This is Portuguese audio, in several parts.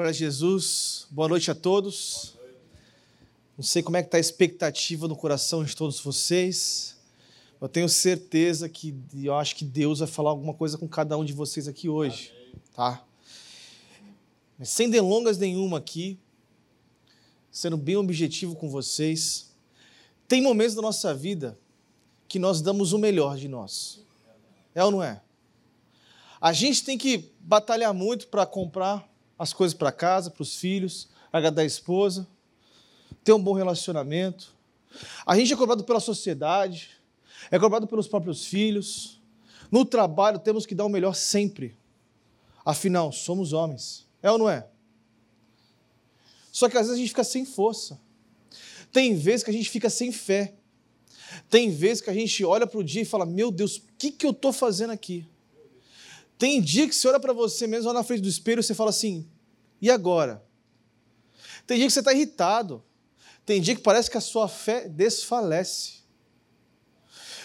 Glória a Jesus. Boa noite a todos. Não sei como é que está a expectativa no coração de todos vocês. Eu tenho certeza que eu acho que Deus vai falar alguma coisa com cada um de vocês aqui hoje, tá? Mas sem delongas nenhuma aqui, sendo bem objetivo com vocês, tem momentos da nossa vida que nós damos o melhor de nós. É ou não é? A gente tem que batalhar muito para comprar as coisas para casa, para os filhos, agradar a esposa, ter um bom relacionamento. A gente é cobrado pela sociedade, é cobrado pelos próprios filhos. No trabalho temos que dar o melhor sempre. Afinal, somos homens. É ou não é? Só que às vezes a gente fica sem força. Tem vezes que a gente fica sem fé. Tem vezes que a gente olha para o dia e fala: Meu Deus, o que, que eu estou fazendo aqui? Tem dia que você olha para você mesmo lá na frente do espelho e você fala assim: e agora? Tem dia que você está irritado. Tem dia que parece que a sua fé desfalece.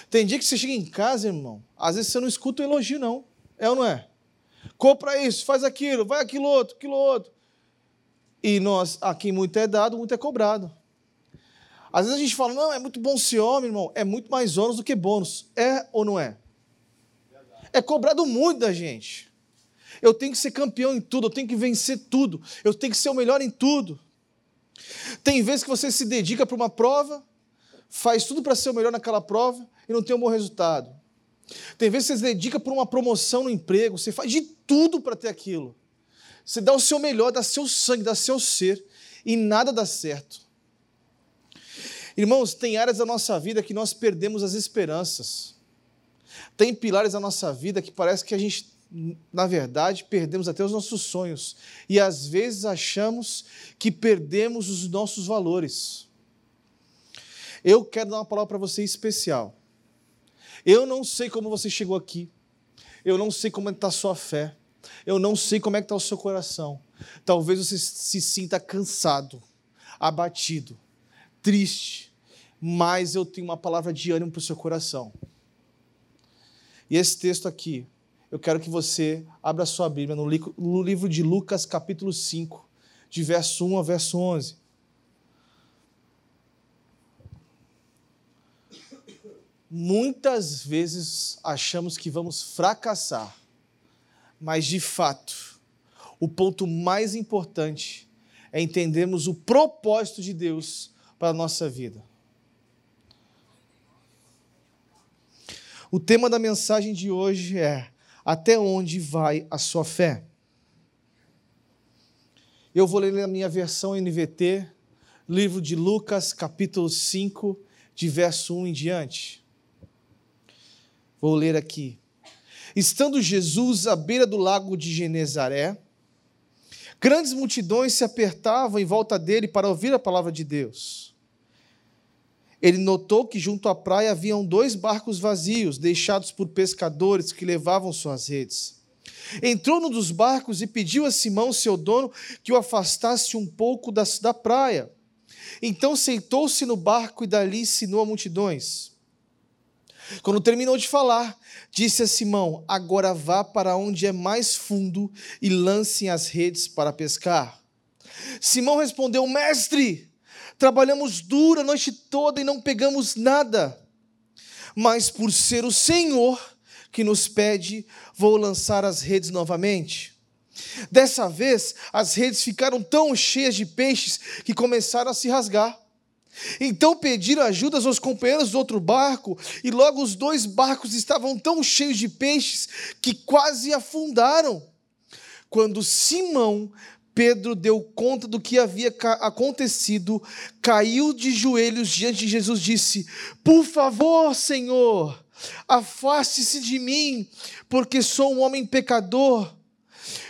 Tem dia que você chega em casa, irmão, às vezes você não escuta o elogio, não. É ou não é? Compra isso, faz aquilo, vai aquilo outro, aquilo outro. E nós, aqui muito é dado, muito é cobrado. Às vezes a gente fala, não, é muito bom ser homem, irmão. É muito mais ônus do que bônus. É ou não é? É cobrado muito da gente. Eu tenho que ser campeão em tudo, eu tenho que vencer tudo, eu tenho que ser o melhor em tudo. Tem vezes que você se dedica para uma prova, faz tudo para ser o melhor naquela prova e não tem um bom resultado. Tem vezes que você se dedica para uma promoção no emprego, você faz de tudo para ter aquilo. Você dá o seu melhor, dá seu sangue, dá seu ser e nada dá certo. Irmãos, tem áreas da nossa vida que nós perdemos as esperanças. Tem pilares da nossa vida que parece que a gente, na verdade, perdemos até os nossos sonhos. E às vezes achamos que perdemos os nossos valores. Eu quero dar uma palavra para você especial. Eu não sei como você chegou aqui. Eu não sei como está a sua fé. Eu não sei como é que está o seu coração. Talvez você se sinta cansado, abatido, triste, mas eu tenho uma palavra de ânimo para o seu coração. E esse texto aqui, eu quero que você abra sua Bíblia no livro de Lucas, capítulo 5, de verso 1 a verso 11. Muitas vezes achamos que vamos fracassar, mas de fato, o ponto mais importante é entendermos o propósito de Deus para a nossa vida. O tema da mensagem de hoje é: Até onde vai a sua fé? Eu vou ler na minha versão NVT, livro de Lucas, capítulo 5, de verso 1 em diante. Vou ler aqui. Estando Jesus à beira do lago de Genezaré, grandes multidões se apertavam em volta dele para ouvir a palavra de Deus. Ele notou que junto à praia haviam dois barcos vazios, deixados por pescadores que levavam suas redes. Entrou num dos barcos e pediu a Simão, seu dono, que o afastasse um pouco da, da praia. Então sentou-se no barco e dali ensinou a multidões. Quando terminou de falar, disse a Simão: Agora vá para onde é mais fundo e lancem as redes para pescar. Simão respondeu: Mestre, Trabalhamos duro a noite toda e não pegamos nada. Mas por ser o Senhor que nos pede, vou lançar as redes novamente. Dessa vez, as redes ficaram tão cheias de peixes que começaram a se rasgar. Então pediram ajuda aos companheiros do outro barco, e logo os dois barcos estavam tão cheios de peixes que quase afundaram. Quando Simão Pedro deu conta do que havia acontecido, caiu de joelhos diante de Jesus e disse: Por favor, Senhor, afaste-se de mim, porque sou um homem pecador.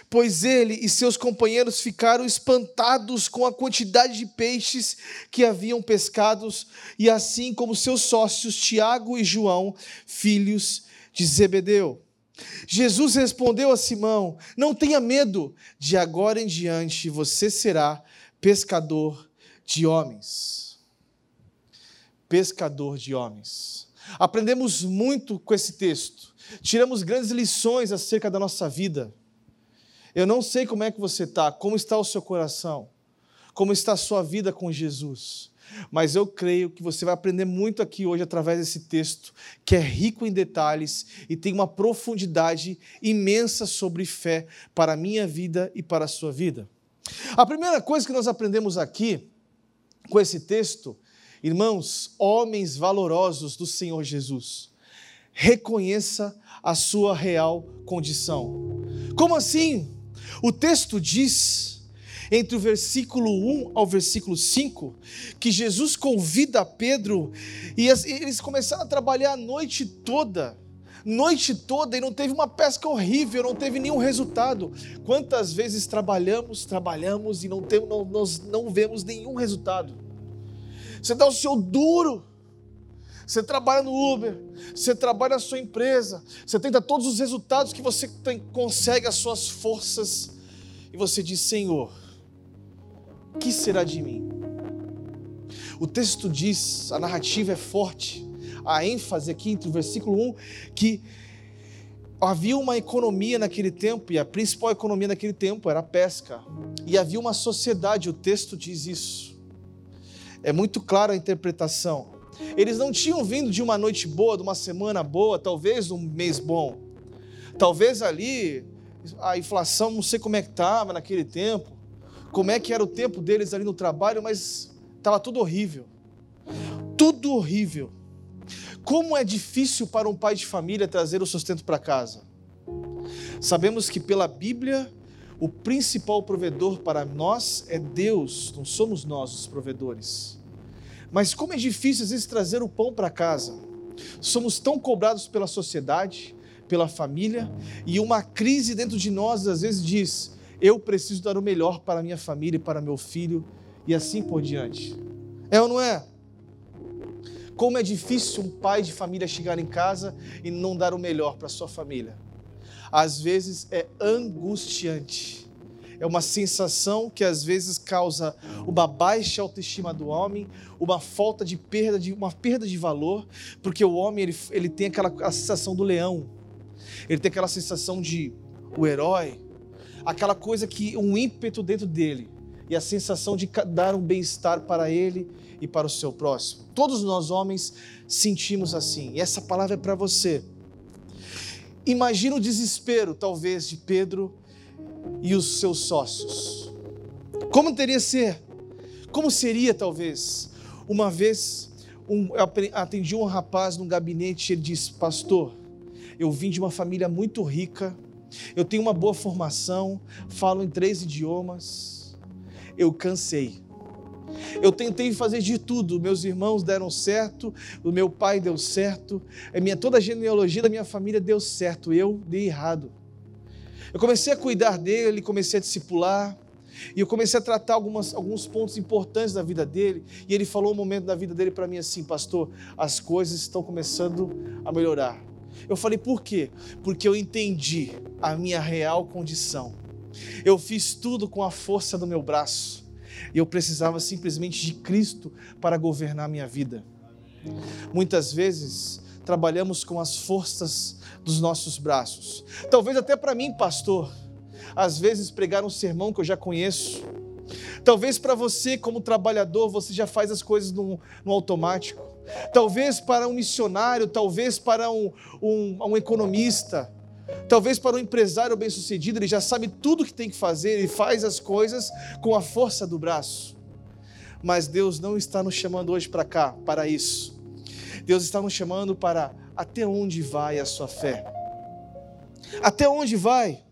Pois ele e seus companheiros ficaram espantados com a quantidade de peixes que haviam pescados, e assim como seus sócios Tiago e João, filhos de Zebedeu. Jesus respondeu a Simão: Não tenha medo, de agora em diante você será pescador de homens. Pescador de homens. Aprendemos muito com esse texto, tiramos grandes lições acerca da nossa vida. Eu não sei como é que você está, como está o seu coração, como está a sua vida com Jesus. Mas eu creio que você vai aprender muito aqui hoje através desse texto, que é rico em detalhes e tem uma profundidade imensa sobre fé para a minha vida e para a sua vida. A primeira coisa que nós aprendemos aqui com esse texto, irmãos, homens valorosos do Senhor Jesus, reconheça a sua real condição. Como assim? O texto diz, entre o versículo 1 ao versículo 5, que Jesus convida Pedro e eles começaram a trabalhar a noite toda noite toda e não teve uma pesca horrível, não teve nenhum resultado. Quantas vezes trabalhamos, trabalhamos e não, temos, não, nós não vemos nenhum resultado? Você dá o seu duro, você trabalha no Uber, você trabalha na sua empresa, você tenta todos os resultados que você tem, consegue, as suas forças, e você diz: Senhor, que será de mim? O texto diz, a narrativa é forte, a ênfase aqui entre o versículo 1, que havia uma economia naquele tempo, e a principal economia naquele tempo era a pesca, e havia uma sociedade, o texto diz isso. É muito clara a interpretação. Eles não tinham vindo de uma noite boa, de uma semana boa, talvez um mês bom. Talvez ali a inflação, não sei como é que estava naquele tempo, como é que era o tempo deles ali no trabalho, mas estava tudo horrível. Tudo horrível. Como é difícil para um pai de família trazer o sustento para casa. Sabemos que pela Bíblia, o principal provedor para nós é Deus, não somos nós os provedores. Mas como é difícil às vezes trazer o pão para casa. Somos tão cobrados pela sociedade, pela família, e uma crise dentro de nós às vezes diz: eu preciso dar o melhor para minha família e para meu filho, e assim por diante. É ou não é? Como é difícil um pai de família chegar em casa e não dar o melhor para sua família. Às vezes é angustiante. É uma sensação que às vezes causa uma baixa autoestima do homem, uma falta de perda de uma perda de valor, porque o homem ele, ele tem aquela sensação do leão. Ele tem aquela sensação de o herói, aquela coisa que um ímpeto dentro dele e a sensação de dar um bem-estar para ele e para o seu próximo. Todos nós homens sentimos assim. E essa palavra é para você. Imagina o desespero, talvez, de Pedro e os seus sócios. Como teria ser? Como seria, talvez? Uma vez, um, atendi um rapaz num gabinete e ele disse: Pastor, eu vim de uma família muito rica, eu tenho uma boa formação, falo em três idiomas, eu cansei. Eu tentei fazer de tudo, meus irmãos deram certo, o meu pai deu certo, a minha, toda a genealogia da minha família deu certo, eu dei errado. Eu comecei a cuidar dele, comecei a discipular, e eu comecei a tratar algumas, alguns pontos importantes da vida dele, e ele falou um momento da vida dele para mim assim, pastor, as coisas estão começando a melhorar. Eu falei, por quê? Porque eu entendi a minha real condição. Eu fiz tudo com a força do meu braço e eu precisava simplesmente de Cristo para governar minha vida. Muitas vezes trabalhamos com as forças dos nossos braços. Talvez até para mim, pastor, às vezes pregar um sermão que eu já conheço. Talvez para você, como trabalhador, você já faz as coisas no, no automático. Talvez para um missionário, talvez para um, um, um economista, Talvez para um empresário bem-sucedido, ele já sabe tudo o que tem que fazer e faz as coisas com a força do braço. Mas Deus não está nos chamando hoje para cá, para isso. Deus está nos chamando para até onde vai a sua fé. Até onde vai?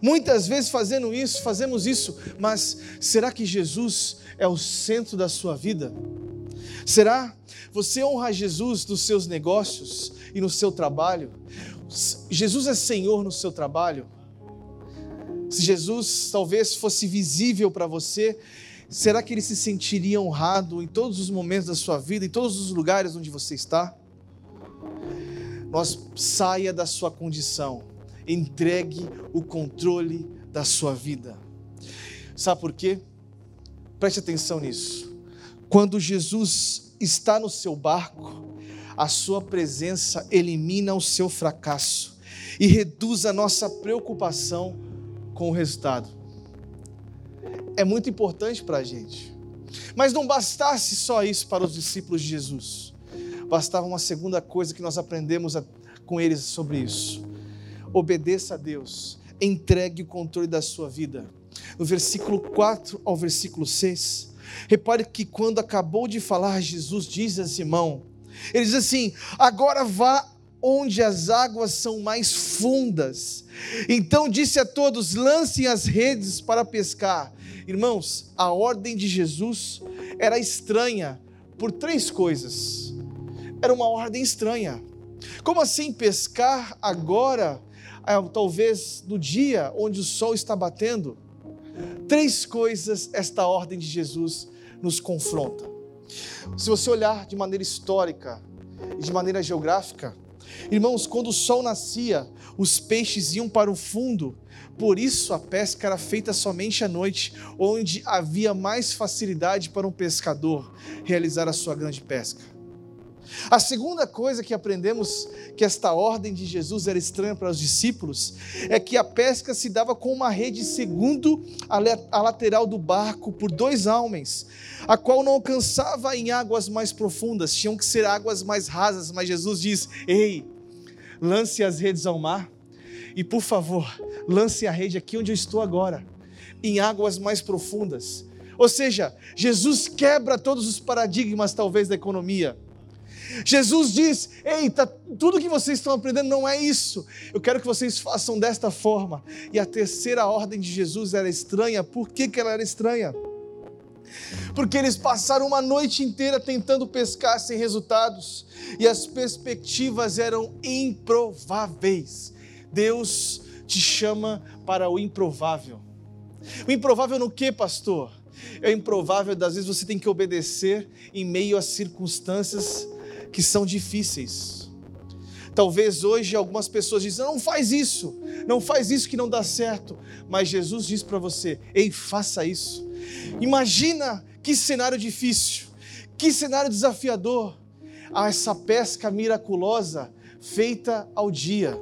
Muitas vezes fazendo isso, fazemos isso, mas será que Jesus é o centro da sua vida? Será? Você honra Jesus nos seus negócios e no seu trabalho? Jesus é Senhor no seu trabalho? Se Jesus talvez fosse visível para você, será que ele se sentiria honrado em todos os momentos da sua vida, em todos os lugares onde você está? Nós saia da sua condição, entregue o controle da sua vida. Sabe por quê? Preste atenção nisso. Quando Jesus está no seu barco, a sua presença elimina o seu fracasso e reduz a nossa preocupação com o resultado. É muito importante para a gente. Mas não bastasse só isso para os discípulos de Jesus. Bastava uma segunda coisa que nós aprendemos a, com eles sobre isso. Obedeça a Deus, entregue o controle da sua vida. No versículo 4 ao versículo 6, repare que quando acabou de falar, Jesus diz a Simão: Ele diz assim: Agora vá onde as águas são mais fundas. Então disse a todos: lancem as redes para pescar. Irmãos, a ordem de Jesus era estranha por três coisas. Era uma ordem estranha. Como assim pescar agora, talvez no dia onde o sol está batendo? Três coisas esta ordem de Jesus nos confronta. Se você olhar de maneira histórica e de maneira geográfica, Irmãos, quando o sol nascia, os peixes iam para o fundo, por isso a pesca era feita somente à noite, onde havia mais facilidade para um pescador realizar a sua grande pesca. A segunda coisa que aprendemos que esta ordem de Jesus era estranha para os discípulos é que a pesca se dava com uma rede segundo a lateral do barco por dois homens, a qual não alcançava em águas mais profundas, tinham que ser águas mais rasas, mas Jesus diz: "Ei, lance as redes ao mar e por favor, lance a rede aqui onde eu estou agora, em águas mais profundas." Ou seja, Jesus quebra todos os paradigmas talvez da economia Jesus diz: Eita, tudo que vocês estão aprendendo não é isso. Eu quero que vocês façam desta forma. E a terceira ordem de Jesus era estranha. Por que, que ela era estranha? Porque eles passaram uma noite inteira tentando pescar sem resultados e as perspectivas eram improváveis. Deus te chama para o improvável. O improvável no que, pastor? É improvável, das vezes você tem que obedecer em meio às circunstâncias que são difíceis. Talvez hoje algumas pessoas dizem: não faz isso, não faz isso que não dá certo. Mas Jesus diz para você: ei, faça isso. Imagina que cenário difícil, que cenário desafiador. Ah, essa pesca miraculosa feita ao dia.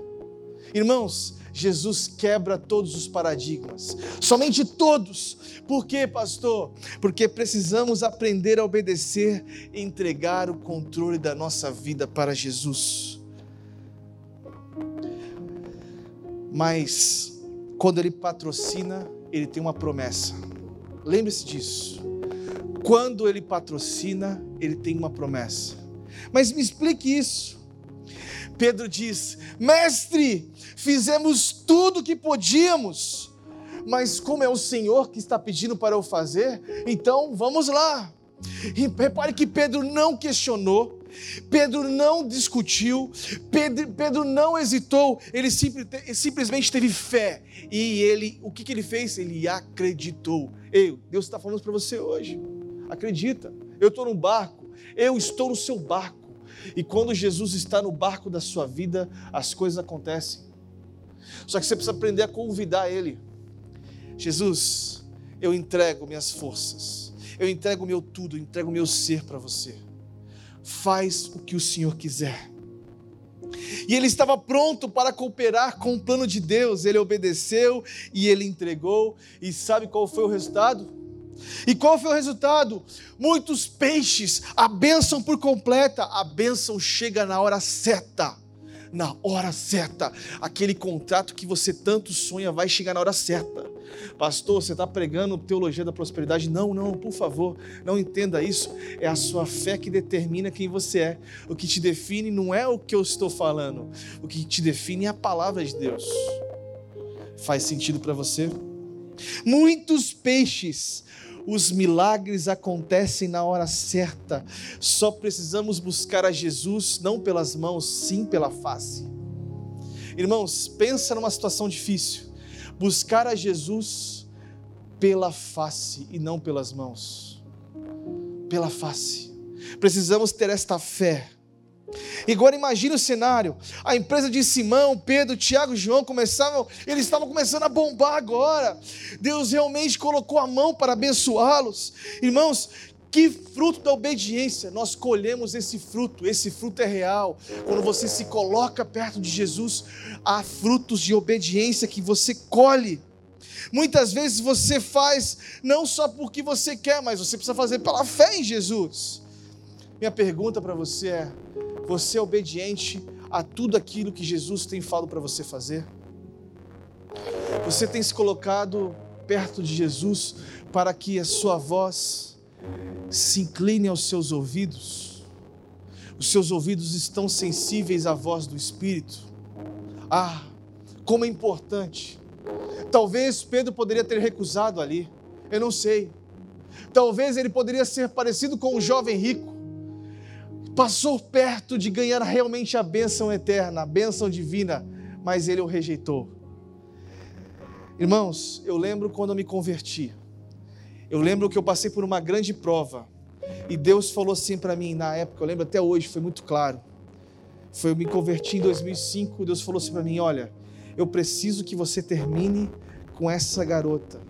Irmãos, Jesus quebra todos os paradigmas, somente todos. Por quê, pastor? Porque precisamos aprender a obedecer e entregar o controle da nossa vida para Jesus. Mas, quando Ele patrocina, Ele tem uma promessa. Lembre-se disso. Quando Ele patrocina, Ele tem uma promessa. Mas me explique isso. Pedro diz: Mestre, fizemos tudo o que podíamos, mas como é o Senhor que está pedindo para eu fazer, então vamos lá. E repare que Pedro não questionou, Pedro não discutiu, Pedro, Pedro não hesitou, ele simplesmente teve fé. E ele, o que, que ele fez? Ele acreditou. Ei, Deus está falando para você hoje. Acredita, eu estou no barco, eu estou no seu barco. E quando Jesus está no barco da sua vida, as coisas acontecem. Só que você precisa aprender a convidar Ele. Jesus, eu entrego minhas forças, eu entrego meu tudo, eu entrego meu ser para você. Faz o que o Senhor quiser. E ele estava pronto para cooperar com o plano de Deus. Ele obedeceu e ele entregou. E sabe qual foi o resultado? E qual foi o resultado? Muitos peixes, a bênção por completa, a bênção chega na hora certa. Na hora certa, aquele contrato que você tanto sonha vai chegar na hora certa. Pastor, você está pregando teologia da prosperidade? Não, não, por favor, não entenda isso. É a sua fé que determina quem você é. O que te define não é o que eu estou falando, o que te define é a palavra de Deus. Faz sentido para você? Muitos peixes os milagres acontecem na hora certa. Só precisamos buscar a Jesus não pelas mãos, sim pela face. Irmãos, pensa numa situação difícil. Buscar a Jesus pela face e não pelas mãos. Pela face. Precisamos ter esta fé e agora imagine o cenário: a empresa de Simão, Pedro, Tiago e João começavam, eles estavam começando a bombar agora. Deus realmente colocou a mão para abençoá-los. Irmãos, que fruto da obediência, nós colhemos esse fruto, esse fruto é real. Quando você se coloca perto de Jesus, há frutos de obediência que você colhe. Muitas vezes você faz não só porque você quer, mas você precisa fazer pela fé em Jesus. Minha pergunta para você é: você é obediente a tudo aquilo que Jesus tem falado para você fazer? Você tem se colocado perto de Jesus para que a sua voz se incline aos seus ouvidos? Os seus ouvidos estão sensíveis à voz do Espírito? Ah, como é importante. Talvez Pedro poderia ter recusado ali, eu não sei. Talvez ele poderia ser parecido com um jovem rico. Passou perto de ganhar realmente a bênção eterna, a bênção divina, mas ele o rejeitou. Irmãos, eu lembro quando eu me converti. Eu lembro que eu passei por uma grande prova. E Deus falou assim para mim na época, eu lembro até hoje, foi muito claro. Foi eu me converti em 2005, Deus falou assim para mim, olha, eu preciso que você termine com essa garota.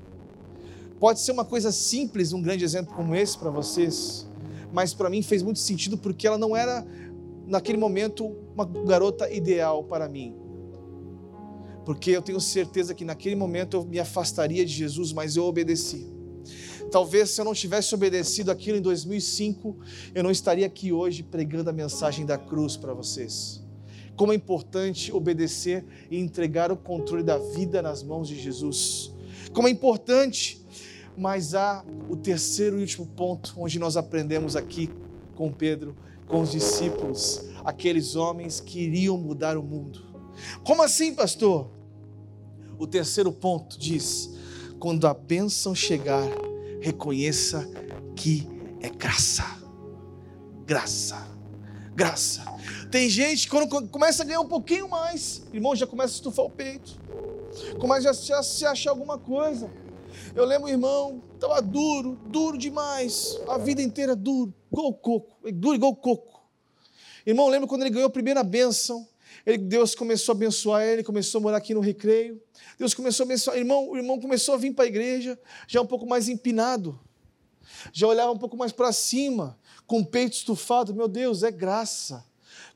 Pode ser uma coisa simples, um grande exemplo como esse para vocês, mas para mim fez muito sentido porque ela não era naquele momento uma garota ideal para mim porque eu tenho certeza que naquele momento eu me afastaria de Jesus, mas eu obedeci. Talvez se eu não tivesse obedecido aquilo em 2005, eu não estaria aqui hoje pregando a mensagem da cruz para vocês. Como é importante obedecer e entregar o controle da vida nas mãos de Jesus. Como é importante, mas há o terceiro e último ponto onde nós aprendemos aqui com Pedro, com os discípulos, aqueles homens que iriam mudar o mundo. Como assim, pastor? O terceiro ponto diz: quando a bênção chegar, reconheça que é graça. Graça. Graça. Tem gente que quando começa a ganhar um pouquinho mais, irmão, já começa a estufar o peito. Começa a se achar alguma coisa. Eu lembro, irmão, estava duro, duro demais. A vida inteira duro, igual coco, duro igual coco. Irmão, lembro quando ele ganhou a primeira bênção. Ele, Deus começou a abençoar ele, começou a morar aqui no recreio. Deus começou a abençoar. Irmão, o irmão começou a vir para a igreja já um pouco mais empinado. Já olhava um pouco mais para cima, com o peito estufado. Meu Deus, é graça.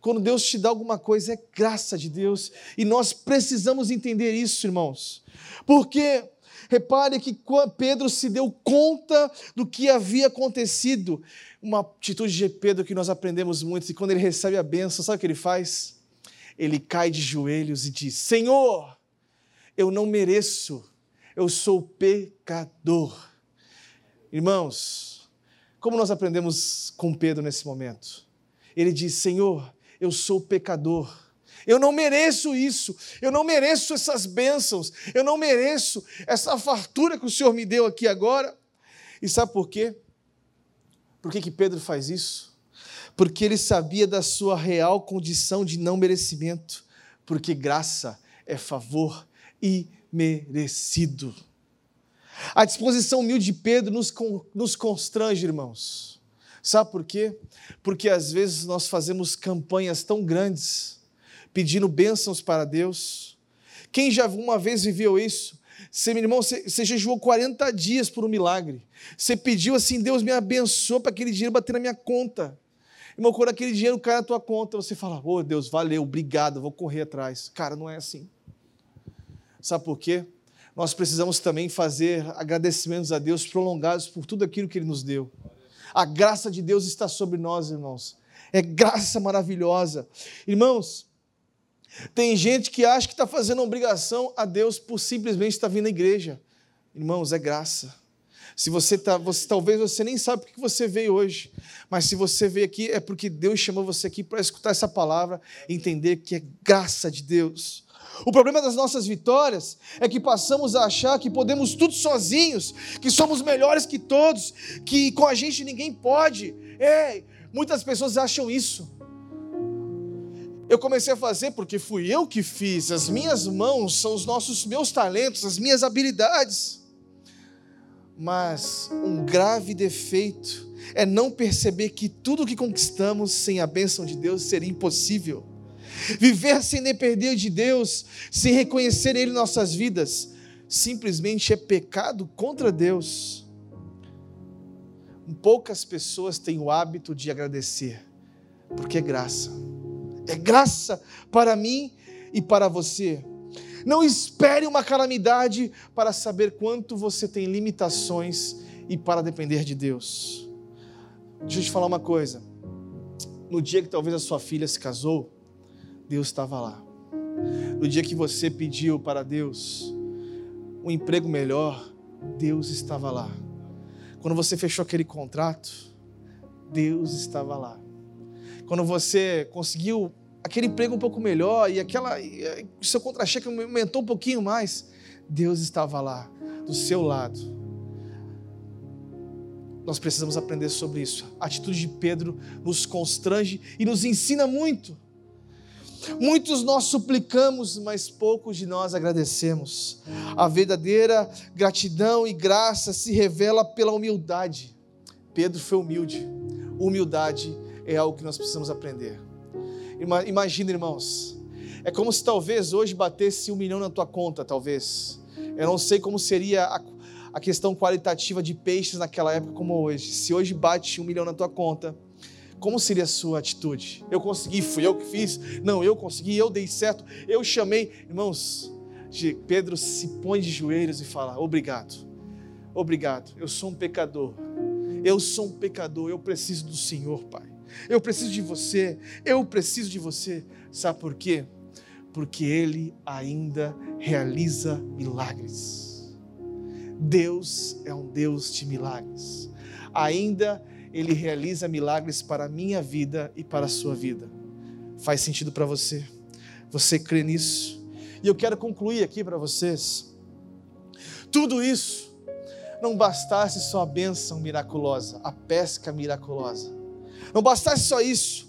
Quando Deus te dá alguma coisa, é graça de Deus. E nós precisamos entender isso, irmãos. Porque repare que Pedro se deu conta do que havia acontecido. Uma atitude de Pedro que nós aprendemos muito, e quando ele recebe a bênção, sabe o que ele faz? Ele cai de joelhos e diz: Senhor, eu não mereço, eu sou pecador. Irmãos, como nós aprendemos com Pedro nesse momento? Ele diz: Senhor, eu sou pecador. Eu não mereço isso, eu não mereço essas bênçãos, eu não mereço essa fartura que o Senhor me deu aqui agora. E sabe por quê? Por que, que Pedro faz isso? Porque ele sabia da sua real condição de não merecimento, porque graça é favor imerecido. A disposição humilde de Pedro nos, nos constrange, irmãos. Sabe por quê? Porque às vezes nós fazemos campanhas tão grandes, pedindo bênçãos para Deus. Quem já uma vez viveu isso? Você, meu irmão, você, você jejuou 40 dias por um milagre. Você pediu assim, Deus me abençoe para aquele dinheiro bater na minha conta. Irmão, quando aquele dinheiro cai na tua conta, você fala, oh Deus, valeu, obrigado, vou correr atrás. Cara, não é assim. Sabe por quê? Nós precisamos também fazer agradecimentos a Deus prolongados por tudo aquilo que Ele nos deu. A graça de Deus está sobre nós, irmãos. É graça maravilhosa. Irmãos, tem gente que acha que está fazendo obrigação a Deus por simplesmente estar vindo à igreja. Irmãos, é graça. Se você está, você, talvez você nem sabe porque você veio hoje, mas se você veio aqui é porque Deus chamou você aqui para escutar essa palavra entender que é graça de Deus. O problema das nossas vitórias é que passamos a achar que podemos tudo sozinhos, que somos melhores que todos, que com a gente ninguém pode. É, muitas pessoas acham isso. Eu comecei a fazer porque fui eu que fiz, as minhas mãos são os nossos meus talentos, as minhas habilidades. Mas um grave defeito é não perceber que tudo que conquistamos sem a bênção de Deus seria impossível. Viver sem depender de Deus, sem reconhecer Ele em nossas vidas, simplesmente é pecado contra Deus. Poucas pessoas têm o hábito de agradecer, porque é graça. É graça para mim e para você. Não espere uma calamidade para saber quanto você tem limitações e para depender de Deus. Deixa eu te falar uma coisa. No dia que talvez a sua filha se casou, Deus estava lá. No dia que você pediu para Deus um emprego melhor, Deus estava lá. Quando você fechou aquele contrato, Deus estava lá. Quando você conseguiu aquele emprego um pouco melhor e aquela e, seu contra-cheque aumentou um pouquinho mais, Deus estava lá, do seu lado. Nós precisamos aprender sobre isso. A atitude de Pedro nos constrange e nos ensina muito. Muitos nós suplicamos, mas poucos de nós agradecemos. A verdadeira gratidão e graça se revela pela humildade. Pedro foi humilde. Humildade é algo que nós precisamos aprender. Imagina, irmãos, é como se talvez hoje batesse um milhão na tua conta, talvez. Eu não sei como seria a, a questão qualitativa de peixes naquela época como hoje. Se hoje bate um milhão na tua conta, como seria a sua atitude? Eu consegui, fui eu que fiz? Não, eu consegui, eu dei certo, eu chamei. Irmãos, Pedro se põe de joelhos e fala: Obrigado, obrigado, eu sou um pecador. Eu sou um pecador, eu preciso do Senhor, Pai. Eu preciso de você, eu preciso de você. Sabe por quê? Porque Ele ainda realiza milagres. Deus é um Deus de milagres. Ainda Ele realiza milagres para a minha vida e para a sua vida. Faz sentido para você? Você crê nisso? E eu quero concluir aqui para vocês. Tudo isso não bastasse só a bênção miraculosa, a pesca miraculosa não bastasse só isso,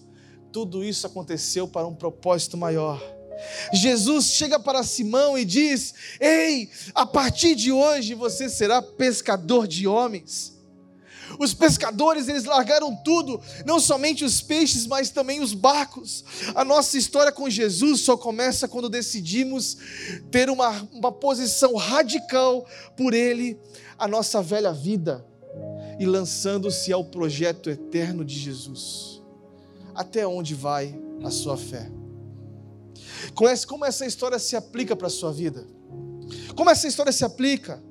tudo isso aconteceu para um propósito maior. Jesus chega para Simão e diz: Ei, a partir de hoje você será pescador de homens. Os pescadores, eles largaram tudo, não somente os peixes, mas também os barcos. A nossa história com Jesus só começa quando decidimos ter uma, uma posição radical por Ele, a nossa velha vida e lançando-se ao projeto eterno de Jesus. Até onde vai a sua fé? Como essa história se aplica para a sua vida? Como essa história se aplica?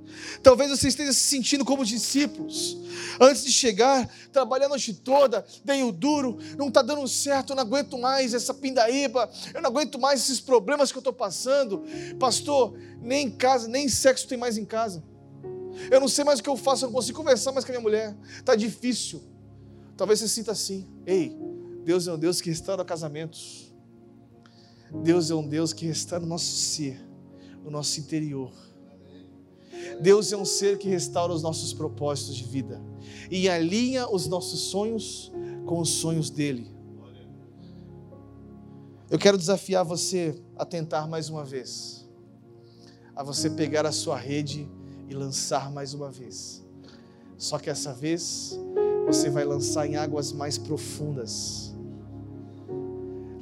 Talvez você esteja se sentindo como discípulos. Antes de chegar, trabalhei a noite toda, dei o duro, não está dando certo, eu não aguento mais essa pindaíba, eu não aguento mais esses problemas que eu estou passando. Pastor, nem em casa, nem sexo tem mais em casa. Eu não sei mais o que eu faço, eu não consigo conversar mais com a minha mulher. Está difícil. Talvez você sinta assim. Ei, Deus é um Deus que restaura casamentos. Deus é um Deus que restaura o nosso ser, o nosso interior. Deus é um ser que restaura os nossos propósitos de vida e alinha os nossos sonhos com os sonhos dele. Eu quero desafiar você a tentar mais uma vez, a você pegar a sua rede e lançar mais uma vez. Só que essa vez você vai lançar em águas mais profundas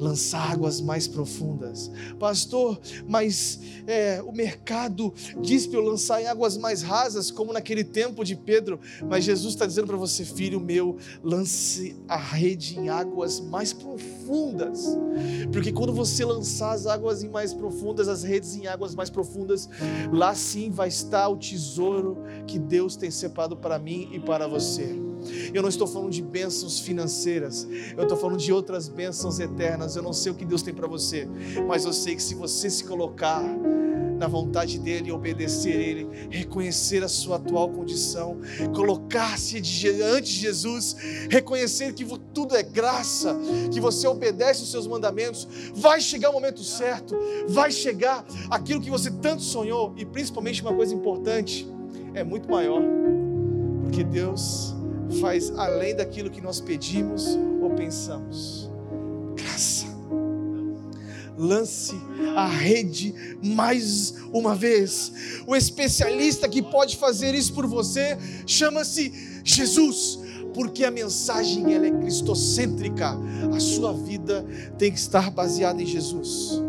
lançar águas mais profundas. Pastor, mas é, o mercado diz para eu lançar em águas mais rasas, como naquele tempo de Pedro. Mas Jesus está dizendo para você, filho meu, lance a rede em águas mais profundas. Porque quando você lançar as águas em mais profundas, as redes em águas mais profundas, lá sim vai estar o tesouro que Deus tem separado para mim e para você. Eu não estou falando de bênçãos financeiras, eu estou falando de outras bênçãos eternas. Eu não sei o que Deus tem para você, mas eu sei que se você se colocar na vontade dEle, obedecer Ele, reconhecer a sua atual condição, colocar-se diante de Jesus, reconhecer que tudo é graça, que você obedece os seus mandamentos, vai chegar o momento certo, vai chegar aquilo que você tanto sonhou, e principalmente uma coisa importante, é muito maior, porque Deus faz além daquilo que nós pedimos ou pensamos. Graça. Lance a rede mais uma vez. O especialista que pode fazer isso por você chama-se Jesus porque a mensagem ela é cristocêntrica. A sua vida tem que estar baseada em Jesus.